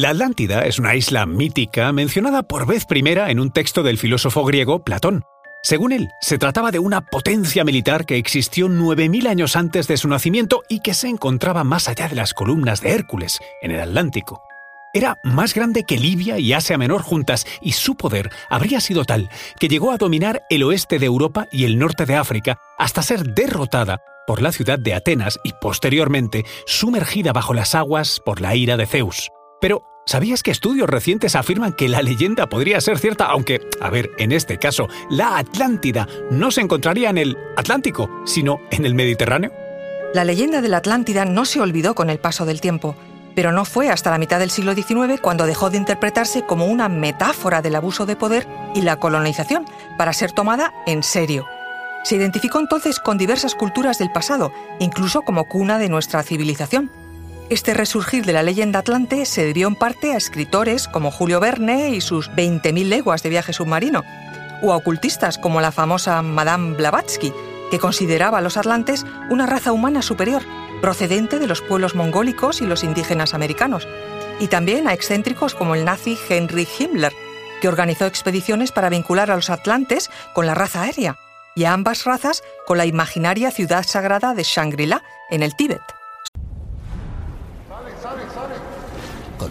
La Atlántida es una isla mítica mencionada por vez primera en un texto del filósofo griego Platón. Según él, se trataba de una potencia militar que existió 9.000 años antes de su nacimiento y que se encontraba más allá de las columnas de Hércules, en el Atlántico. Era más grande que Libia y Asia Menor juntas, y su poder habría sido tal que llegó a dominar el oeste de Europa y el norte de África hasta ser derrotada por la ciudad de Atenas y posteriormente sumergida bajo las aguas por la ira de Zeus. Pero, ¿sabías que estudios recientes afirman que la leyenda podría ser cierta, aunque, a ver, en este caso, la Atlántida no se encontraría en el Atlántico, sino en el Mediterráneo? La leyenda de la Atlántida no se olvidó con el paso del tiempo, pero no fue hasta la mitad del siglo XIX cuando dejó de interpretarse como una metáfora del abuso de poder y la colonización, para ser tomada en serio. Se identificó entonces con diversas culturas del pasado, incluso como cuna de nuestra civilización. Este resurgir de la leyenda atlante se debió en parte a escritores como Julio Verne y sus 20.000 leguas de viaje submarino, o a ocultistas como la famosa Madame Blavatsky, que consideraba a los atlantes una raza humana superior, procedente de los pueblos mongólicos y los indígenas americanos, y también a excéntricos como el nazi Henry Himmler, que organizó expediciones para vincular a los atlantes con la raza aérea, y a ambas razas con la imaginaria ciudad sagrada de Shangri-La, en el Tíbet.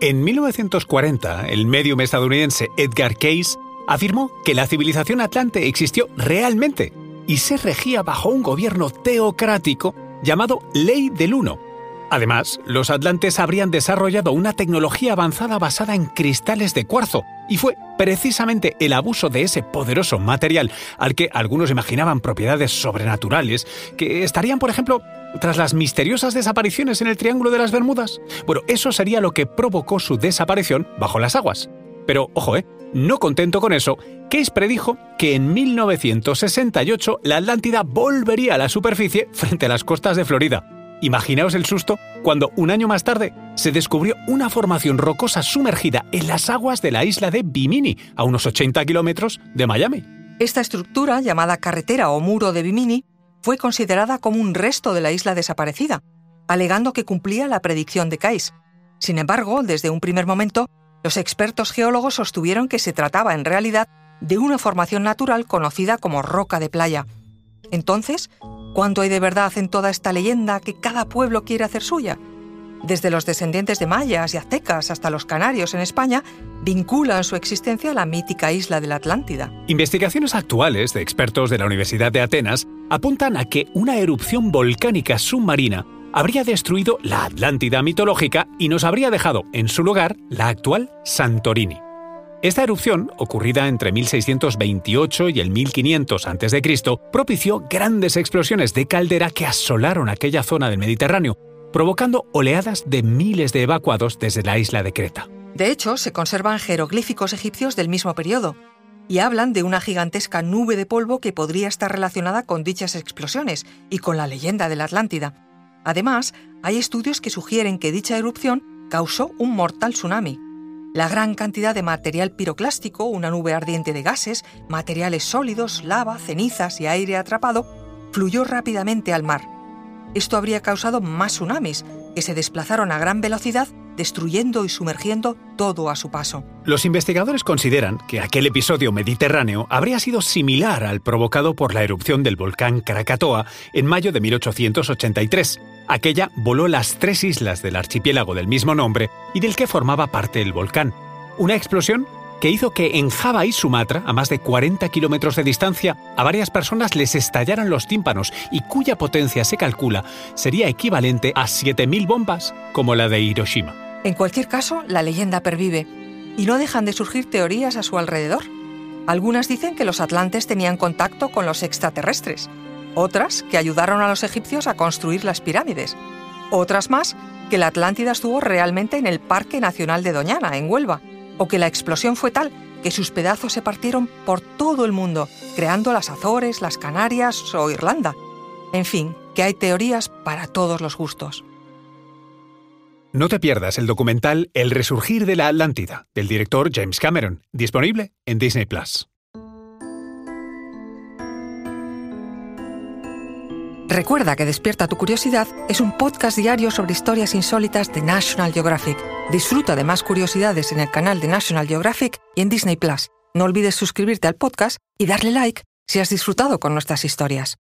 En 1940, el medium estadounidense Edgar Cayce afirmó que la civilización atlante existió realmente y se regía bajo un gobierno teocrático llamado Ley del Uno. Además, los atlantes habrían desarrollado una tecnología avanzada basada en cristales de cuarzo, y fue precisamente el abuso de ese poderoso material al que algunos imaginaban propiedades sobrenaturales, que estarían, por ejemplo, tras las misteriosas desapariciones en el Triángulo de las Bermudas. Bueno, eso sería lo que provocó su desaparición bajo las aguas. Pero, ojo, ¿eh? No contento con eso, Case predijo que en 1968 la Atlántida volvería a la superficie frente a las costas de Florida. Imaginaos el susto cuando un año más tarde se descubrió una formación rocosa sumergida en las aguas de la isla de Bimini, a unos 80 kilómetros de Miami. Esta estructura, llamada carretera o muro de Bimini, fue considerada como un resto de la isla desaparecida, alegando que cumplía la predicción de Case. Sin embargo, desde un primer momento, los expertos geólogos sostuvieron que se trataba en realidad de una formación natural conocida como roca de playa. Entonces, ¿cuánto hay de verdad en toda esta leyenda que cada pueblo quiere hacer suya? Desde los descendientes de mayas y aztecas hasta los canarios en España, vinculan su existencia a la mítica isla de la Atlántida. Investigaciones actuales de expertos de la Universidad de Atenas apuntan a que una erupción volcánica submarina habría destruido la Atlántida mitológica y nos habría dejado en su lugar la actual Santorini. Esta erupción, ocurrida entre 1628 y el 1500 a.C., propició grandes explosiones de caldera que asolaron aquella zona del Mediterráneo, provocando oleadas de miles de evacuados desde la isla de Creta. De hecho, se conservan jeroglíficos egipcios del mismo periodo, y hablan de una gigantesca nube de polvo que podría estar relacionada con dichas explosiones y con la leyenda de la Atlántida. Además, hay estudios que sugieren que dicha erupción causó un mortal tsunami. La gran cantidad de material piroclástico, una nube ardiente de gases, materiales sólidos, lava, cenizas y aire atrapado, fluyó rápidamente al mar. Esto habría causado más tsunamis, que se desplazaron a gran velocidad, destruyendo y sumergiendo todo a su paso. Los investigadores consideran que aquel episodio mediterráneo habría sido similar al provocado por la erupción del volcán Krakatoa en mayo de 1883, Aquella voló las tres islas del archipiélago del mismo nombre y del que formaba parte el volcán. Una explosión que hizo que en Java y Sumatra, a más de 40 kilómetros de distancia, a varias personas les estallaran los tímpanos y cuya potencia se calcula sería equivalente a 7.000 bombas como la de Hiroshima. En cualquier caso, la leyenda pervive y no dejan de surgir teorías a su alrededor. Algunas dicen que los atlantes tenían contacto con los extraterrestres, otras que ayudaron a los egipcios a construir las pirámides, otras más que la Atlántida estuvo realmente en el Parque Nacional de Doñana, en Huelva, o que la explosión fue tal que sus pedazos se partieron por todo el mundo, creando las Azores, las Canarias o Irlanda. En fin, que hay teorías para todos los gustos. No te pierdas el documental El resurgir de la Atlántida, del director James Cameron, disponible en Disney Plus. Recuerda que Despierta tu Curiosidad es un podcast diario sobre historias insólitas de National Geographic. Disfruta de más curiosidades en el canal de National Geographic y en Disney Plus. No olvides suscribirte al podcast y darle like si has disfrutado con nuestras historias.